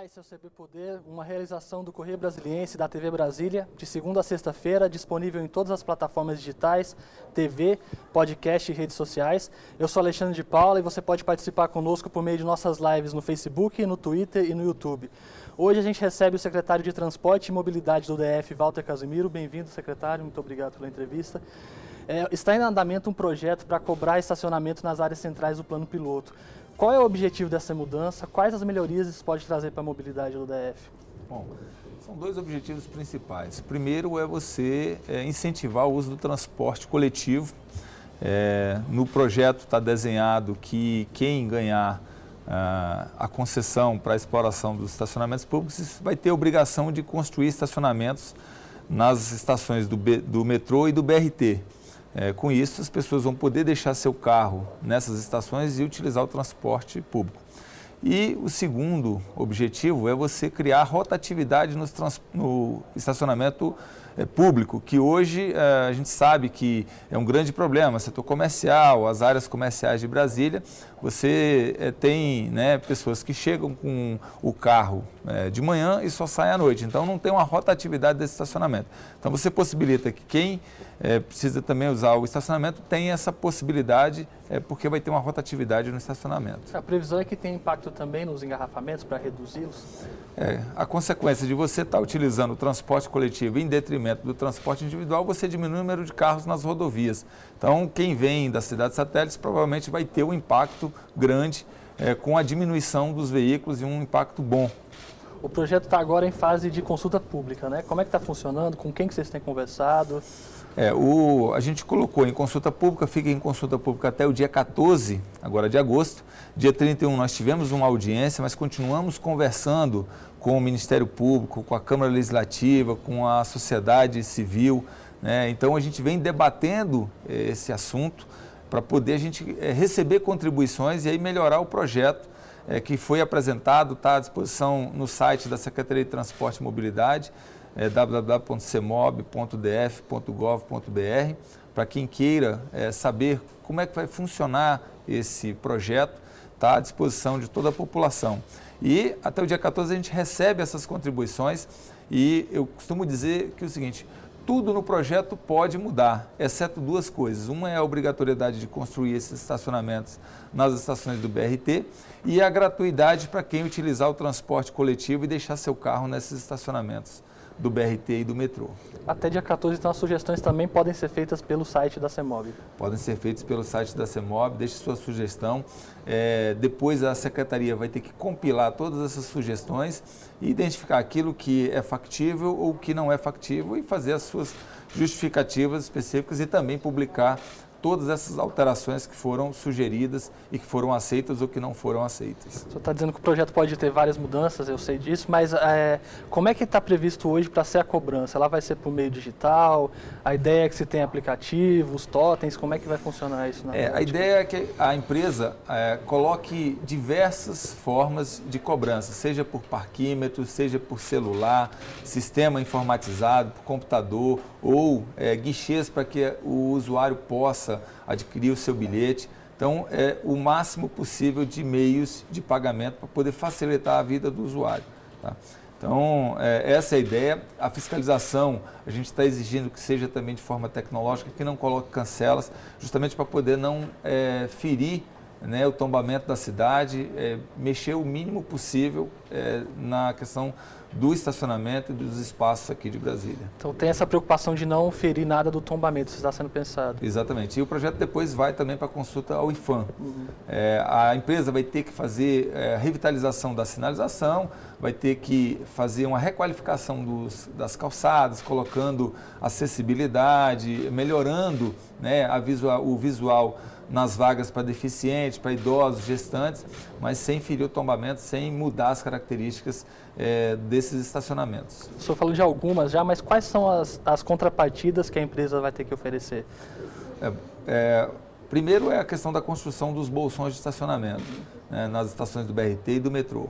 É o CB Poder, uma realização do Correio Brasiliense da TV Brasília, de segunda a sexta-feira, disponível em todas as plataformas digitais, TV, podcast e redes sociais. Eu sou Alexandre de Paula e você pode participar conosco por meio de nossas lives no Facebook, no Twitter e no YouTube. Hoje a gente recebe o secretário de Transporte e Mobilidade do DF, Walter Casimiro. Bem-vindo, secretário, muito obrigado pela entrevista. É, está em andamento um projeto para cobrar estacionamento nas áreas centrais do plano piloto. Qual é o objetivo dessa mudança? Quais as melhorias isso pode trazer para a mobilidade do DF? Bom, são dois objetivos principais. Primeiro é você é, incentivar o uso do transporte coletivo. É, no projeto está desenhado que quem ganhar ah, a concessão para a exploração dos estacionamentos públicos vai ter obrigação de construir estacionamentos nas estações do, B, do metrô e do BRT. É, com isso, as pessoas vão poder deixar seu carro nessas estações e utilizar o transporte público. E o segundo objetivo é você criar rotatividade no, no estacionamento público, que hoje é, a gente sabe que é um grande problema, setor comercial, as áreas comerciais de Brasília, você é, tem né, pessoas que chegam com o carro é, de manhã e só saem à noite, então não tem uma rotatividade desse estacionamento. Então você possibilita que quem é, precisa também usar o estacionamento tenha essa possibilidade, é, porque vai ter uma rotatividade no estacionamento. A previsão é que tem impacto também nos engarrafamentos para reduzi-los? É, a consequência de você estar utilizando o transporte coletivo em detrimento do transporte individual, você diminui o número de carros nas rodovias. Então, quem vem das cidades satélites provavelmente vai ter um impacto grande é, com a diminuição dos veículos e um impacto bom. O projeto está agora em fase de consulta pública, né? Como é que está funcionando? Com quem que vocês têm conversado? É, o, a gente colocou em consulta pública, fica em consulta pública até o dia 14, agora de agosto. Dia 31 nós tivemos uma audiência, mas continuamos conversando com o Ministério Público, com a Câmara Legislativa, com a sociedade civil. Né? Então a gente vem debatendo eh, esse assunto para poder a gente eh, receber contribuições e aí melhorar o projeto eh, que foi apresentado, está à disposição no site da Secretaria de Transporte e Mobilidade é www.cemob.df.gov.br, para quem queira saber como é que vai funcionar esse projeto, está à disposição de toda a população. E até o dia 14 a gente recebe essas contribuições e eu costumo dizer que é o seguinte, tudo no projeto pode mudar, exceto duas coisas. Uma é a obrigatoriedade de construir esses estacionamentos nas estações do BRT e a gratuidade para quem utilizar o transporte coletivo e deixar seu carro nesses estacionamentos do BRT e do metrô. Até dia 14, então, as sugestões também podem ser feitas pelo site da CEMOB. Podem ser feitas pelo site da CEMOB, deixe sua sugestão. É, depois a secretaria vai ter que compilar todas essas sugestões e identificar aquilo que é factível ou que não é factível e fazer as suas justificativas específicas e também publicar todas essas alterações que foram sugeridas e que foram aceitas ou que não foram aceitas. O senhor está dizendo que o projeto pode ter várias mudanças, eu sei disso, mas é, como é que está previsto hoje para ser a cobrança? Ela vai ser por meio digital? A ideia é que se tem aplicativos, totens, como é que vai funcionar isso? é, a ideia é que a empresa é, coloque diversas formas de cobrança, seja por parquímetro, seja por celular, sistema informatizado, por computador ou é, guichês para que o usuário possa possa adquirir o seu bilhete. Então, é o máximo possível de meios de pagamento para poder facilitar a vida do usuário. Tá? Então, é, essa é a ideia. A fiscalização, a gente está exigindo que seja também de forma tecnológica, que não coloque cancelas, justamente para poder não é, ferir né, o tombamento da cidade, é, mexer o mínimo possível é, na questão do estacionamento e dos espaços aqui de Brasília. Então tem essa preocupação de não ferir nada do tombamento, isso está sendo pensado. Exatamente. E o projeto depois vai também para consulta ao IFAM. Uhum. É, a empresa vai ter que fazer é, a revitalização da sinalização, vai ter que fazer uma requalificação dos, das calçadas, colocando acessibilidade, melhorando né, a visual, o visual nas vagas para deficientes, para idosos, gestantes, mas sem ferir o tombamento, sem mudar as características é, desses estacionamentos. O senhor falou de algumas já, mas quais são as, as contrapartidas que a empresa vai ter que oferecer? É, é, primeiro é a questão da construção dos bolsões de estacionamento né, nas estações do BRT e do metrô.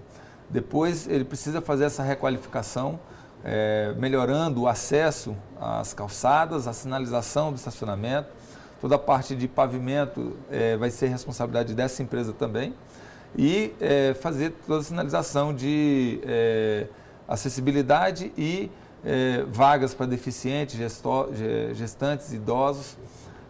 Depois ele precisa fazer essa requalificação, é, melhorando o acesso às calçadas, a sinalização do estacionamento, Toda a parte de pavimento é, vai ser responsabilidade dessa empresa também. e é, fazer toda a sinalização de é, acessibilidade e é, vagas para deficientes, gestantes, idosos.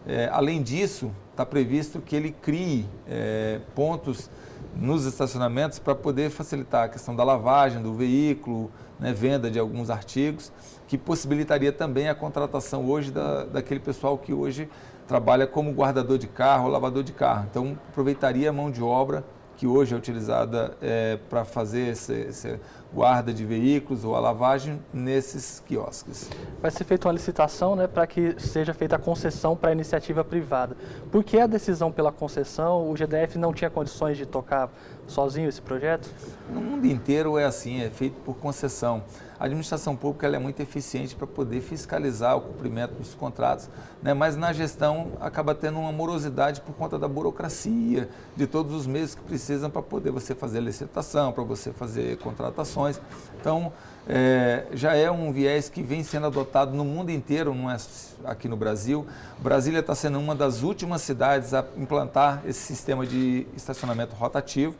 É, além disso, está previsto que ele crie é, pontos nos estacionamentos para poder facilitar a questão da lavagem do veículo, né, venda de alguns artigos, que possibilitaria também a contratação hoje da, daquele pessoal que hoje trabalha como guardador de carro, lavador de carro. Então, aproveitaria a mão de obra que hoje é utilizada é, para fazer esse guarda de veículos ou a lavagem nesses quiosques. Vai ser feita uma licitação né, para que seja feita a concessão para a iniciativa privada. Por que a decisão pela concessão? O GDF não tinha condições de tocar sozinho esse projeto? No mundo inteiro é assim, é feito por concessão a administração pública é muito eficiente para poder fiscalizar o cumprimento dos contratos, né? mas na gestão acaba tendo uma morosidade por conta da burocracia, de todos os meios que precisam para poder você fazer licitação, para você fazer contratações. Então, é, já é um viés que vem sendo adotado no mundo inteiro, não é aqui no Brasil. Brasília está sendo uma das últimas cidades a implantar esse sistema de estacionamento rotativo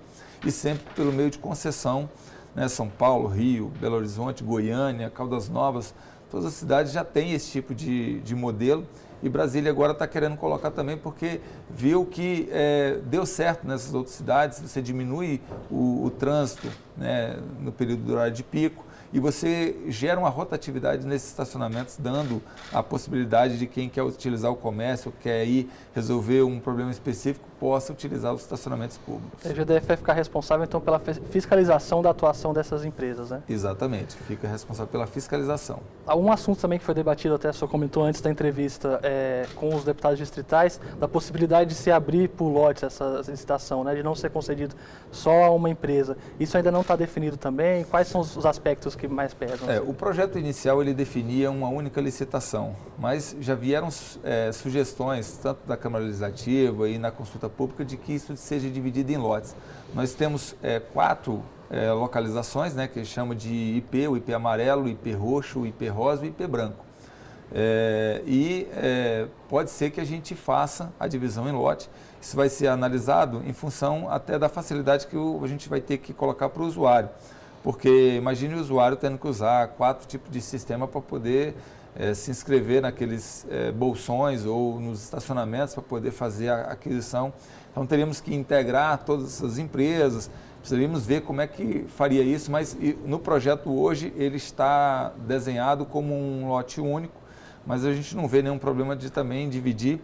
e sempre pelo meio de concessão né? São Paulo, Rio, Belo Horizonte, Goiânia, Caldas Novas, todas as cidades já têm esse tipo de, de modelo e Brasília agora está querendo colocar também porque viu que é, deu certo nessas outras cidades, você diminui o, o trânsito né, no período do horário de pico, e você gera uma rotatividade nesses estacionamentos, dando a possibilidade de quem quer utilizar o comércio, quer ir resolver um problema específico, possa utilizar os estacionamentos públicos. A GDF vai ficar responsável, então, pela fiscalização da atuação dessas empresas, né? Exatamente, fica responsável pela fiscalização. Um assunto também que foi debatido, até só comentou antes da entrevista é, com os deputados distritais, da possibilidade de se abrir por lotes essa licitação, né, de não ser concedido só a uma empresa. Isso ainda não está definido também? Quais são os aspectos que mais pesam? É, o projeto inicial ele definia uma única licitação, mas já vieram é, sugestões, tanto da Câmara Legislativa e na consulta pública de que isso seja dividido em lotes. Nós temos é, quatro é, localizações, né, que chama de IP, o IP amarelo, o IP roxo, o IP rosa e o IP branco. É, e é, pode ser que a gente faça a divisão em lote. Isso vai ser analisado em função até da facilidade que o, a gente vai ter que colocar para o usuário. Porque imagine o usuário tendo que usar quatro tipos de sistema para poder é, se inscrever naqueles é, bolsões ou nos estacionamentos para poder fazer a aquisição. Então teríamos que integrar todas essas empresas, precisaríamos ver como é que faria isso, mas no projeto hoje ele está desenhado como um lote único, mas a gente não vê nenhum problema de também dividir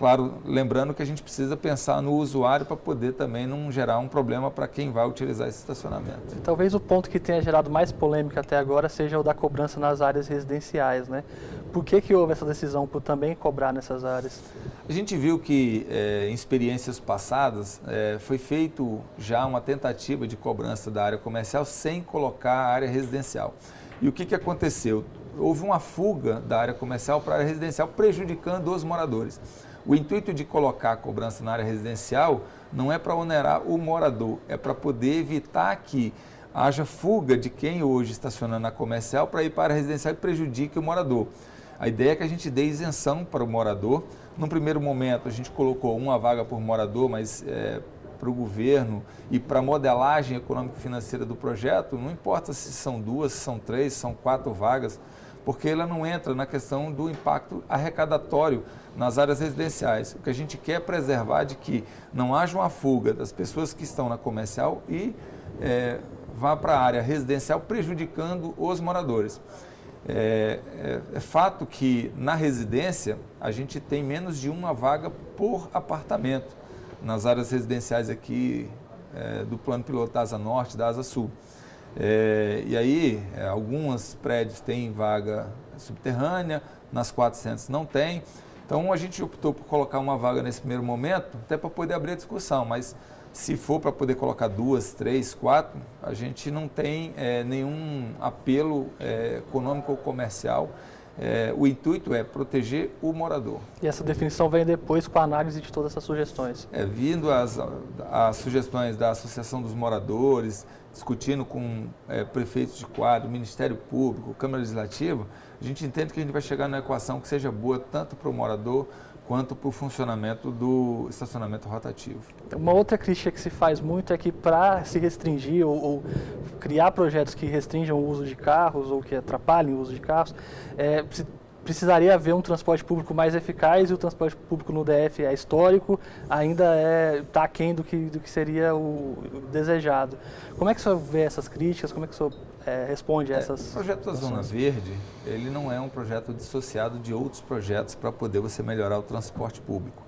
Claro, lembrando que a gente precisa pensar no usuário para poder também não gerar um problema para quem vai utilizar esse estacionamento. E talvez o ponto que tenha gerado mais polêmica até agora seja o da cobrança nas áreas residenciais, né? Por que, que houve essa decisão por também cobrar nessas áreas? A gente viu que é, em experiências passadas é, foi feito já uma tentativa de cobrança da área comercial sem colocar a área residencial. E o que, que aconteceu? Houve uma fuga da área comercial para a área residencial, prejudicando os moradores. O intuito de colocar a cobrança na área residencial não é para onerar o morador, é para poder evitar que haja fuga de quem hoje estaciona na comercial para ir para a residencial e prejudique o morador. A ideia é que a gente dê isenção para o morador. Num primeiro momento, a gente colocou uma vaga por morador, mas é, para o governo e para a modelagem econômico-financeira do projeto, não importa se são duas, se são três, se são quatro vagas, porque ela não entra na questão do impacto arrecadatório nas áreas residenciais. O que a gente quer é preservar de que não haja uma fuga das pessoas que estão na comercial e é, vá para a área residencial prejudicando os moradores. É, é, é, fato que na residência a gente tem menos de uma vaga por apartamento nas áreas residenciais aqui é, do plano piloto da Asa Norte, da Asa Sul. É, e aí, é, alguns prédios têm vaga subterrânea, nas 400 não tem. Então, a gente optou por colocar uma vaga nesse primeiro momento, até para poder abrir a discussão, mas se for para poder colocar duas, três, quatro, a gente não tem é, nenhum apelo é, econômico ou comercial. É, o intuito é proteger o morador. E essa definição vem depois com a análise de todas essas sugestões? É, vindo as, as sugestões da Associação dos Moradores, discutindo com é, prefeitos de quadro, Ministério Público, Câmara Legislativa, a gente entende que a gente vai chegar numa equação que seja boa tanto para o morador quanto para o funcionamento do estacionamento rotativo. Uma outra crítica que se faz muito é que para se restringir ou, ou, criar projetos que restringam o uso de carros ou que atrapalhem o uso de carros, é, precisaria haver um transporte público mais eficaz e o transporte público no DF é histórico, ainda está é, tá aquém do que, do que seria o, o desejado. Como é que o senhor vê essas críticas? Como é que o senhor é, responde a é, essas... É, o projeto da Zona Verde, ele não é um projeto dissociado de outros projetos para poder você melhorar o transporte público.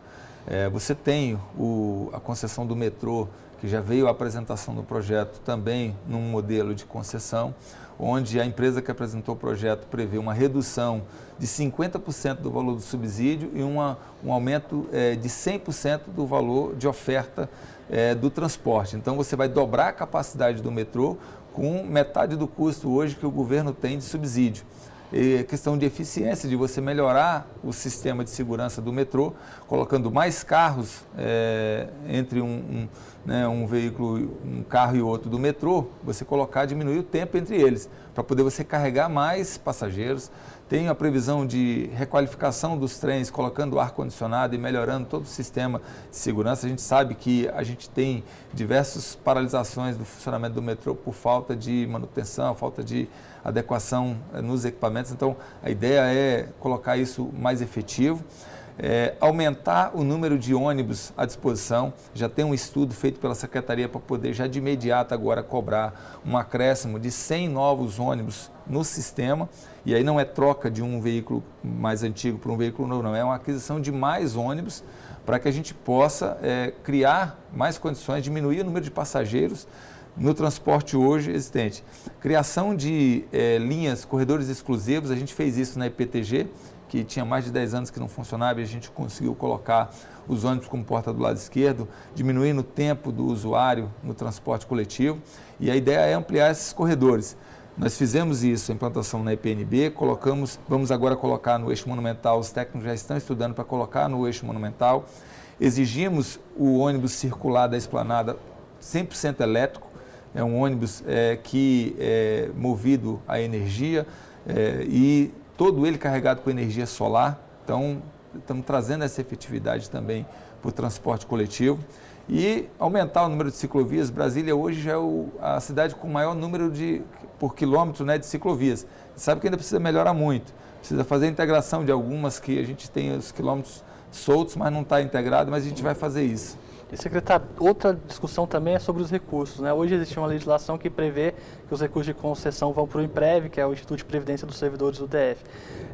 É, você tem o, a concessão do metrô, que já veio a apresentação do projeto também num modelo de concessão, onde a empresa que apresentou o projeto prevê uma redução de 50% do valor do subsídio e uma, um aumento é, de 100% do valor de oferta é, do transporte. Então você vai dobrar a capacidade do metrô com metade do custo hoje que o governo tem de subsídio. E questão de eficiência, de você melhorar o sistema de segurança do metrô, colocando mais carros é, entre um, um, né, um, veículo, um carro e outro do metrô, você colocar, diminuir o tempo entre eles, para poder você carregar mais passageiros. Tem a previsão de requalificação dos trens, colocando ar-condicionado e melhorando todo o sistema de segurança. A gente sabe que a gente tem diversas paralisações do funcionamento do metrô por falta de manutenção, falta de adequação eh, nos equipamentos. Então, a ideia é colocar isso mais efetivo. É, aumentar o número de ônibus à disposição. Já tem um estudo feito pela Secretaria para poder já de imediato agora cobrar um acréscimo de 100 novos ônibus no sistema. E aí não é troca de um veículo mais antigo para um veículo novo, não. É uma aquisição de mais ônibus para que a gente possa é, criar mais condições, diminuir o número de passageiros no transporte hoje existente. Criação de é, linhas, corredores exclusivos, a gente fez isso na IPTG, que tinha mais de 10 anos que não funcionava e a gente conseguiu colocar os ônibus como porta do lado esquerdo, diminuindo o tempo do usuário no transporte coletivo. E a ideia é ampliar esses corredores. Nós fizemos isso, a implantação na IPNB, colocamos, vamos agora colocar no eixo monumental, os técnicos já estão estudando para colocar no eixo monumental. Exigimos o ônibus circular da esplanada 100% elétrico, é um ônibus é, que é movido a energia é, e todo ele carregado com energia solar. Então, estamos trazendo essa efetividade também para o transporte coletivo e aumentar o número de ciclovias. Brasília hoje já é o, a cidade com maior número de por quilômetro né, de ciclovias. Sabe que ainda precisa melhorar muito. Precisa fazer a integração de algumas que a gente tem os quilômetros soltos, mas não está integrado, mas a gente vai fazer isso. E, secretário, outra discussão também é sobre os recursos. Né? Hoje existe uma legislação que prevê que os recursos de concessão vão para o IMPREV, que é o Instituto de Previdência dos Servidores do DF.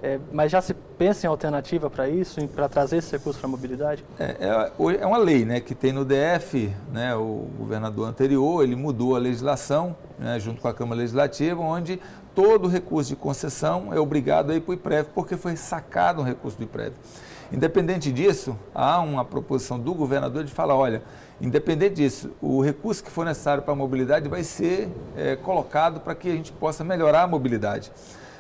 É, mas já se pensa em alternativa para isso, para trazer esse recurso para a mobilidade? É, é, é, uma lei né, que tem no DF, né, o governador anterior, ele mudou a legislação, né, junto com a Câmara Legislativa, onde todo recurso de concessão é obrigado a ir para o IPREV, porque foi sacado um recurso do IPREV. Independente disso, há uma proposição do governador de falar, olha, independente disso, o recurso que for necessário para a mobilidade vai ser é, colocado para que a gente possa melhorar a mobilidade.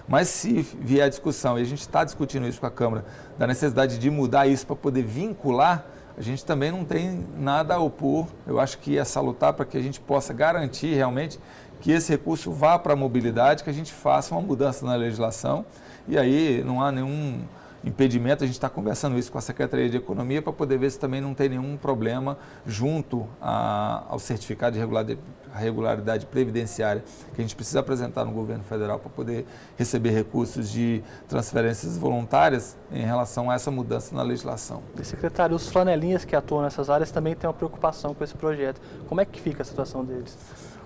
Mas se vier a discussão, e a gente está discutindo isso com a Câmara, da necessidade de mudar isso para poder vincular, a gente também não tem nada a opor. Eu acho que é salutar para que a gente possa garantir realmente que esse recurso vá para a mobilidade, que a gente faça uma mudança na legislação e aí não há nenhum impedimento, a gente está conversando isso com a Secretaria de Economia para poder ver se também não tem nenhum problema junto a, ao certificado de regularidade, previdenciária que a gente precisa apresentar no governo federal para poder receber recursos de transferências voluntárias em relação a essa mudança na legislação. E secretário, os flanelinhas que atuam nessas áreas também têm uma preocupação com esse projeto. Como é que fica a situação deles?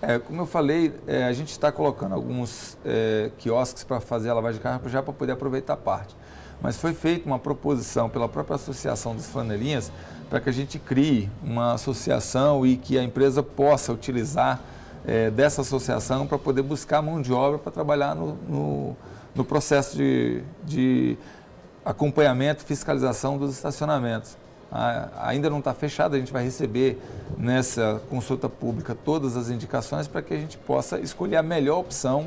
É, como eu falei, é, a gente está colocando alguns é, quiosques para fazer a lavagem de carro já para poder aproveitar a parte mas foi feita uma proposição pela própria Associação dos Flanelinhas para que a gente crie uma associação e que a empresa possa utilizar é, dessa associação para poder buscar mão de obra para trabalhar no, no, no processo de, de acompanhamento e fiscalização dos estacionamentos. Ainda não está fechado, a gente vai receber nessa consulta pública todas as indicações para que a gente possa escolher a melhor opção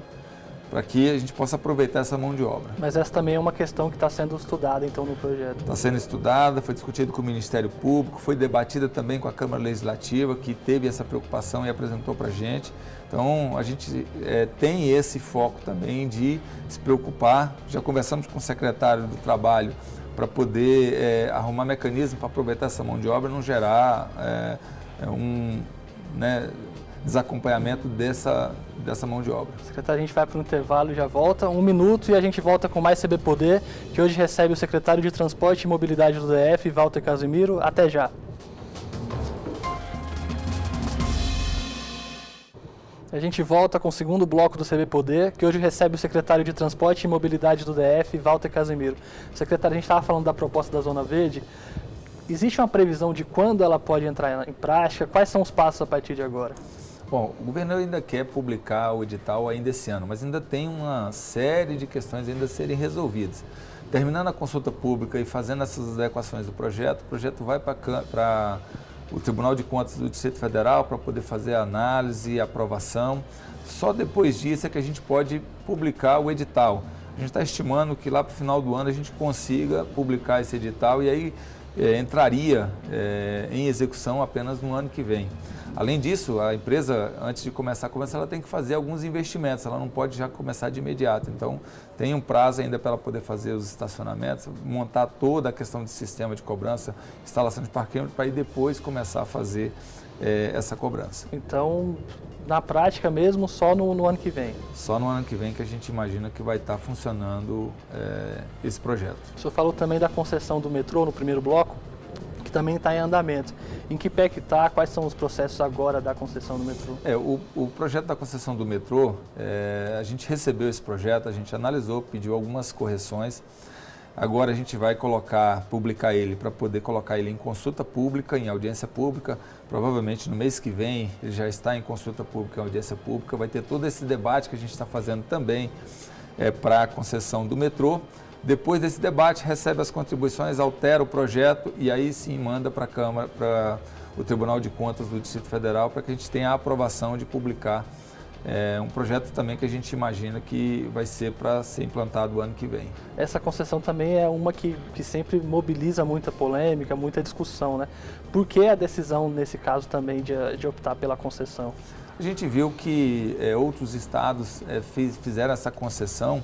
para que a gente possa aproveitar essa mão de obra. Mas essa também é uma questão que está sendo estudada então no projeto. Está sendo estudada, foi discutido com o Ministério Público, foi debatida também com a Câmara Legislativa, que teve essa preocupação e apresentou para a gente. Então a gente é, tem esse foco também de se preocupar. Já conversamos com o secretário do Trabalho para poder é, arrumar mecanismo para aproveitar essa mão de obra e não gerar é, é, um né, desacompanhamento dessa, dessa mão de obra. Secretário, a gente vai para o intervalo e já volta. Um minuto e a gente volta com mais CB Poder, que hoje recebe o secretário de Transporte e Mobilidade do DF, Walter Casimiro. Até já. A gente volta com o segundo bloco do CB Poder, que hoje recebe o secretário de Transporte e Mobilidade do DF, Walter Casimiro. Secretário, a gente estava falando da proposta da Zona Verde. Existe uma previsão de quando ela pode entrar em prática? Quais são os passos a partir de agora? Bom, o governo ainda quer publicar o edital ainda esse ano, mas ainda tem uma série de questões ainda a serem resolvidas. Terminando a consulta pública e fazendo essas adequações do projeto, o projeto vai para o Tribunal de Contas do Distrito Federal para poder fazer a análise e aprovação. Só depois disso é que a gente pode publicar o edital. A gente está estimando que lá para o final do ano a gente consiga publicar esse edital e aí é, entraria é, em execução apenas no ano que vem. Além disso, a empresa, antes de começar a começar, ela tem que fazer alguns investimentos, ela não pode já começar de imediato. Então, tem um prazo ainda para ela poder fazer os estacionamentos, montar toda a questão de sistema de cobrança, instalação de parquímetro, para aí depois começar a fazer é, essa cobrança. Então, na prática mesmo, só no, no, ano que vem? Só no ano que vem que a gente imagina que vai estar funcionando é, esse projeto. O senhor falou também da concessão do metrô no primeiro bloco também está em andamento. Em que pé que está? Quais são os processos agora da concessão do metrô? É, o, o projeto da concessão do metrô, é, a gente recebeu esse projeto, a gente analisou, pediu algumas correções. Agora a gente vai colocar, publicar ele para poder colocar ele em consulta pública, em audiência pública. Provavelmente no mês que vem ele já está em consulta pública, em audiência pública. Vai ter todo esse debate que a gente está fazendo também é, para a concessão do metrô. Depois desse debate, recebe as contribuições, altera o projeto e aí sim manda para a Câmara, para o Tribunal de Contas do Distrito Federal, para que a gente tenha a aprovação de publicar é, um projeto também que a gente imagina que vai ser para ser implantado o ano que vem. Essa concessão também é uma que, que sempre mobiliza muita polêmica, muita discussão, né? Por que a decisão, nesse caso, também de, de optar pela concessão? A gente viu que é, outros estados é, fiz, fizeram essa concessão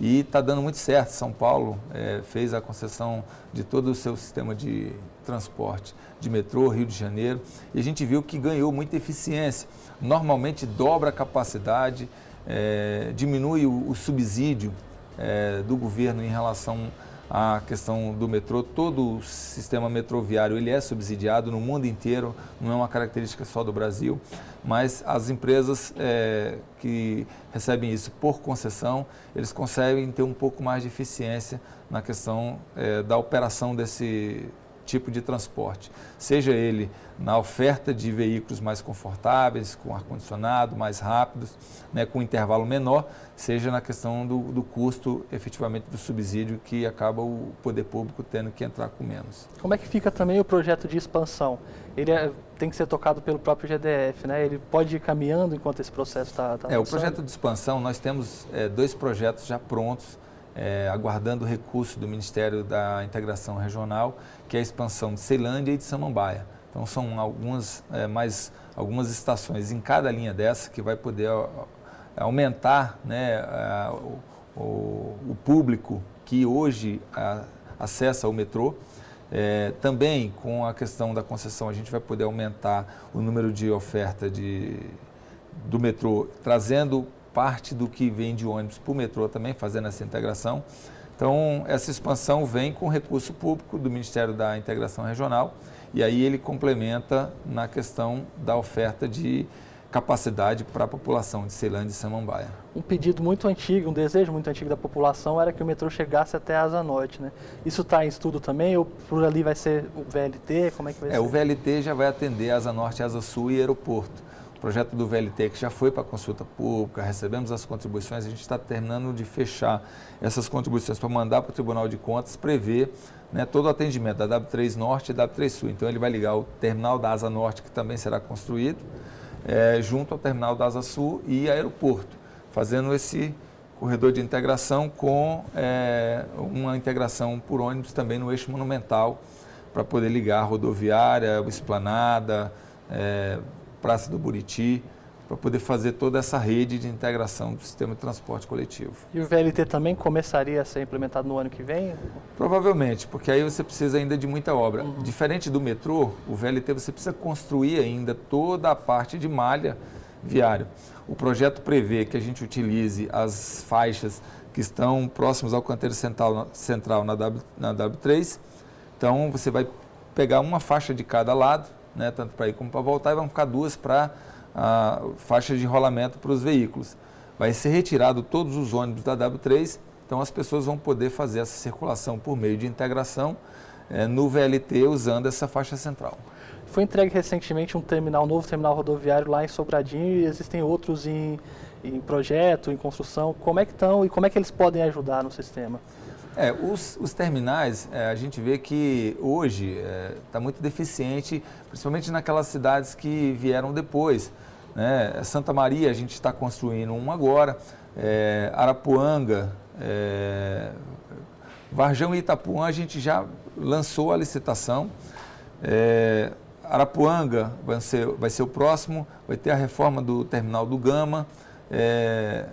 e está dando muito certo. São Paulo é, fez a concessão de todo o seu sistema de transporte, de metrô, Rio de Janeiro, e a gente viu que ganhou muita eficiência. Normalmente dobra a capacidade, é, diminui o, o subsídio é, do governo em relação a questão do metrô, todo o sistema metroviário ele é subsidiado no mundo inteiro, não é uma característica só do Brasil, mas as empresas é, que recebem isso por concessão, eles conseguem ter um pouco mais de eficiência na questão é, da operação desse tipo de transporte, seja ele na oferta de veículos mais confortáveis, com ar-condicionado, mais rápidos, né, com intervalo menor, seja na questão do, do, custo efetivamente do subsídio que acaba o poder público tendo que entrar com menos. Como é que fica também o projeto de expansão? Ele é, tem que ser tocado pelo próprio GDF, né? Ele pode ir caminhando enquanto esse processo está tá É, o projeto de expansão, nós temos é, dois projetos já prontos, é, aguardando o recurso do Ministério da Integração Regional, que é a expansão de Ceilândia e de Samambaia. Então são algumas, é, mais, algumas estações em cada linha dessa que vai poder aumentar né, a, o, o, público que hoje a, acessa o metrô. É, também com a questão da concessão a gente vai poder aumentar o número de oferta de, do metrô, trazendo parte do que vem de ônibus para o metrô também, fazendo essa integração. Então, essa expansão vem com recurso público do Ministério da Integração Regional e aí ele complementa na questão da oferta de capacidade para a população de Ceilândia e Samambaia. Um pedido muito antigo, um desejo muito antigo da população era que o metrô chegasse até a Asa Norte, né? Isso está em estudo também ou por ali vai ser o VLT? Como é que vai é, ser? O VLT já vai atender Asa Norte, Asa Sul e aeroporto projeto do VLT que já foi para consulta pública, recebemos as contribuições, a gente está terminando de fechar essas contribuições para mandar para o Tribunal de Contas prever né, todo o atendimento da W3 Norte e W3 Sul. Então ele vai ligar o terminal da Asa Norte, que também será construído, é, junto ao terminal da Asa Sul e aeroporto, fazendo esse corredor de integração com é, uma integração por ônibus também no eixo monumental, para poder ligar a rodoviária, a esplanada, é, Praça do Buriti, para poder fazer toda essa rede de integração do sistema de transporte coletivo. E o VLT também começaria a ser implementado no ano que vem? Provavelmente, porque aí você precisa ainda de muita obra. Uhum. Diferente do metrô, o VLT você precisa construir ainda toda a parte de malha viária. O projeto prevê que a gente utilize as faixas que estão próximas ao canteiro central, central na, w, na W3. Então você vai pegar uma faixa de cada lado, né, tanto para ir como para voltar, e vão ficar duas para a faixa de rolamento para os veículos. Vai ser retirado todos os ônibus da W3, então as pessoas vão poder fazer essa circulação por meio de integração é, no VLT usando essa faixa central. Foi entregue recentemente um terminal, um novo terminal rodoviário lá em Sobradinho e existem outros em, em projeto, em construção. Como é que estão e como é que eles podem ajudar no sistema? É, os, os terminais, é, a gente vê que hoje está é, tá muito deficiente, principalmente naquelas cidades que vieram depois. Né? Santa Maria, a gente está construindo um agora, é, Arapuanga, é, Varjão e Itapuã, a gente já lançou a licitação. É, Arapuanga vai ser, vai ser o próximo, vai ter a reforma do terminal do Gama, é,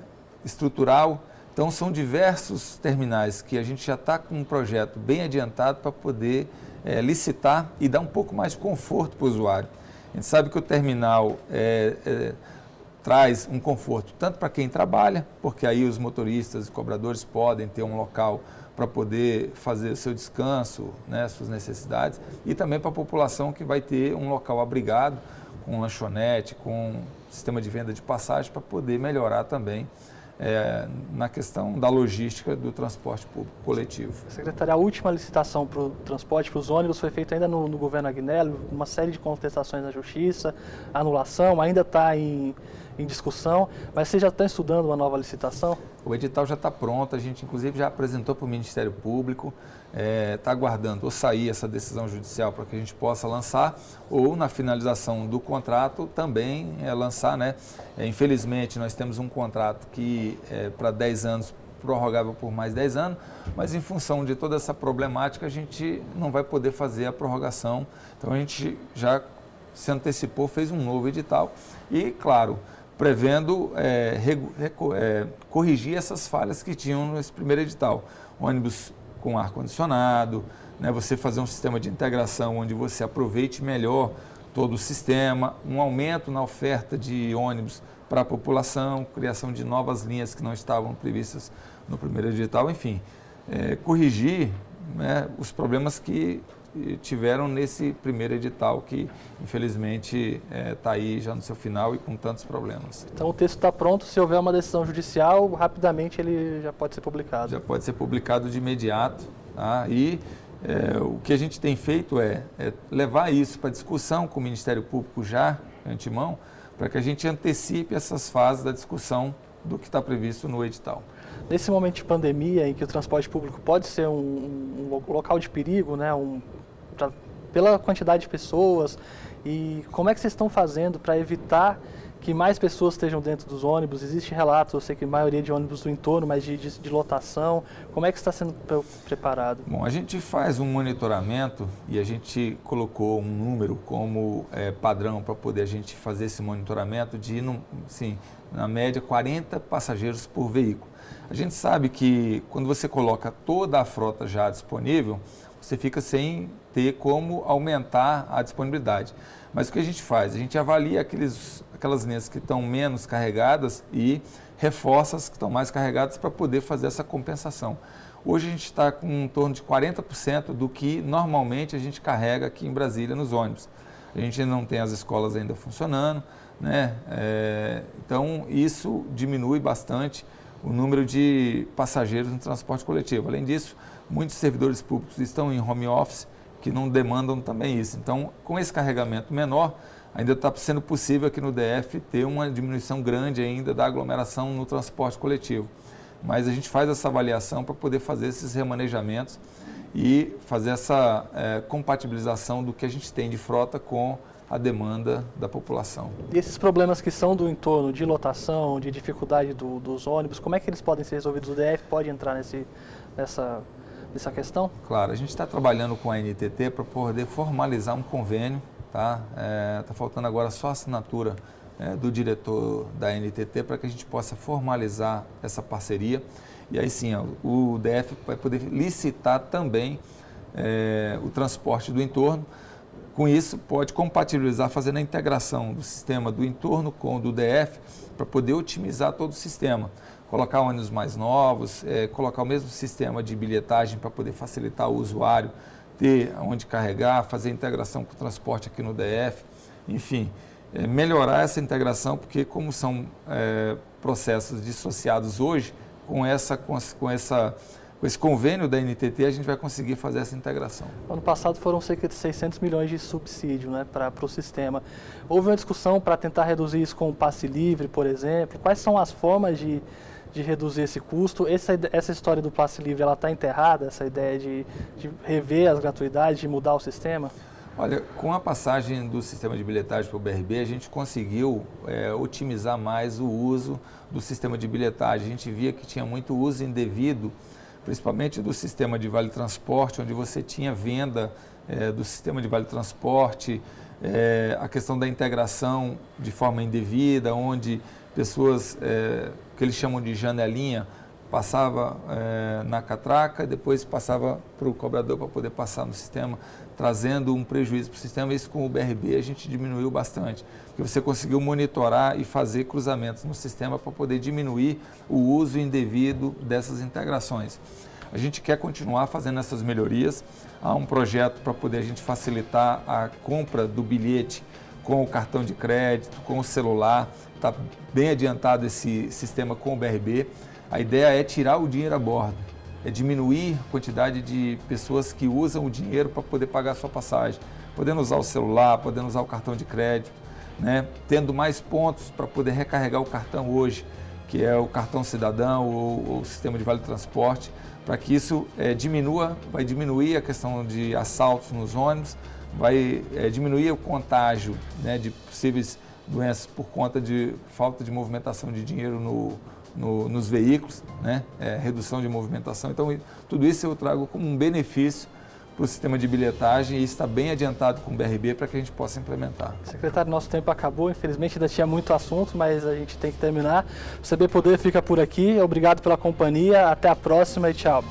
estrutural. Então, são diversos terminais que a gente já está com um projeto bem adiantado para poder é, licitar e dar um pouco mais de conforto para o usuário. A gente sabe que o terminal é, é, traz um conforto tanto para quem trabalha, porque aí os motoristas e cobradores podem ter um local para poder fazer seu descanso, né, suas necessidades, e também para a população que vai ter um local abrigado, com lanchonete, com sistema de venda de passagem, para poder melhorar também é, na questão da logística do transporte público coletivo. Secretária, a última licitação para o transporte para os ônibus foi feita ainda no, no governo Agnello, uma série de contestações na justiça, anulação, ainda está em, em discussão, mas você já está estudando uma nova licitação? O edital já está pronto, a gente inclusive já apresentou para o Ministério Público, está é, tá aguardando ou sair essa decisão judicial para que a gente possa lançar, ou na finalização do contrato também é, lançar. Né? É, infelizmente, nós temos um contrato que é para 10 anos, prorrogável por mais 10 anos, mas em função de toda essa problemática, a gente não vai poder fazer a prorrogação. Então, a gente já se antecipou, fez um novo edital e, claro, prevendo é, é, corrigir essas falhas que tinham nesse primeiro edital. Ônibus com ar-condicionado, né, você fazer um sistema de integração onde você aproveite melhor todo o sistema, um aumento na oferta de ônibus para a população, criação de novas linhas que não estavam previstas no primeiro edital, enfim, é, corrigir né, os problemas que tiveram nesse primeiro edital que, infelizmente, está é, tá aí já no seu final e com tantos problemas. Então, o texto está pronto. Se houver uma decisão judicial, rapidamente ele já pode ser publicado. Já pode ser publicado de imediato. Tá? E é, o que a gente tem feito é, é levar isso para discussão com o Ministério Público já, antemão, para que a gente antecipe essas fases da discussão do que está previsto no edital. Nesse momento de pandemia, em que o transporte público pode ser um, um local de perigo, né, um, pra, pela quantidade de pessoas, e como é que vocês estão fazendo para evitar que mais pessoas estejam dentro dos ônibus? Existe relatos, eu sei que a maioria de ônibus do entorno, mas de, de, de lotação. Como é que está sendo preparado? Bom, a gente faz um monitoramento e a gente colocou um número como é, padrão para poder a gente fazer esse monitoramento de, sim, na média, 40 passageiros por veículo. A gente sabe que quando você coloca toda a frota já disponível, você fica sem ter como aumentar a disponibilidade. Mas o que a gente faz? A gente avalia aqueles, aquelas linhas que estão menos carregadas e reforça as que estão mais carregadas para poder fazer essa compensação. Hoje a gente está com em torno de 40% do que normalmente a gente carrega aqui em Brasília nos ônibus. A gente não tem as escolas ainda funcionando, né? É, então isso diminui bastante o número de passageiros no transporte coletivo. Além disso, muitos servidores públicos estão em home office que não demandam também isso. Então, com esse carregamento menor, ainda está sendo possível aqui no DF ter uma diminuição grande ainda da aglomeração no transporte coletivo. Mas a gente faz essa avaliação para poder fazer esses remanejamentos e fazer essa é, compatibilização do que a gente tem de frota com a demanda da população. E esses problemas que são do entorno, de lotação, de dificuldade do, dos ônibus, como é que eles podem ser resolvidos? O DF pode entrar nesse, nessa, nessa questão? Claro, a gente está trabalhando com a NTT para poder formalizar um convênio, tá? Está é, tá faltando agora só a assinatura é, do diretor da NTT para que a gente possa formalizar essa parceria. E aí sim, ó, o DF vai poder licitar também é, o transporte do entorno. Com isso, pode compatibilizar, fazendo a integração do sistema do entorno com o do DF para poder otimizar todo o sistema. Colocar ônibus mais novos, é, colocar o mesmo sistema de bilhetagem para poder facilitar o usuário, ter onde carregar, fazer integração com o transporte aqui no DF, enfim, é, melhorar essa integração, porque como são é, processos dissociados hoje, com, essa, com, com, essa, com esse convênio da NTT, a gente vai conseguir fazer essa integração. Ano passado foram cerca de 600 milhões de subsídio né, para o sistema. Houve uma discussão para tentar reduzir isso com o passe livre, por exemplo. Quais são as formas de, de reduzir esse custo? Essa, essa história do passe livre, ela está enterrada, essa ideia de, de rever as gratuidades, de mudar o sistema? Olha, com a passagem do sistema de bilhetagem para o BRB, a gente conseguiu é, otimizar mais o uso do sistema de bilhetagem. A gente via que tinha muito uso indevido, principalmente do sistema de vale transporte, onde você tinha venda é, do sistema de vale transporte, é, a questão da integração de forma indevida, onde pessoas é, que eles chamam de janelinha passava na catraca, depois passava para o cobrador para poder passar no sistema, trazendo um prejuízo para o sistema. Isso com o BRB a gente diminuiu bastante, porque você conseguiu monitorar e fazer cruzamentos no sistema para poder diminuir o uso indevido dessas integrações. A gente quer continuar fazendo essas melhorias. Há um projeto para poder a gente facilitar a compra do bilhete com o cartão de crédito, com o celular. Está bem adiantado esse sistema com o BRB. A ideia é tirar o dinheiro a bordo, é diminuir a quantidade de pessoas que usam o dinheiro para poder pagar a sua passagem, podendo usar o celular, podendo usar o cartão de crédito, né? tendo mais pontos para poder recarregar o cartão hoje, que é o cartão cidadão ou o sistema de vale transporte, para que isso é, diminua, vai diminuir a questão de assaltos nos ônibus, vai é, diminuir o contágio né, de possíveis doenças por conta de falta de movimentação de dinheiro no, no, nos veículos, né? É, redução de movimentação. Então, tudo isso eu trago como um benefício para o sistema de bilhetagem e está bem adiantado com o BRB para que a gente possa implementar. Secretário, nosso tempo acabou, infelizmente ainda tinha muito assunto, mas a gente tem que terminar. O CB Poder fica por aqui, obrigado pela companhia, até a próxima e tchau.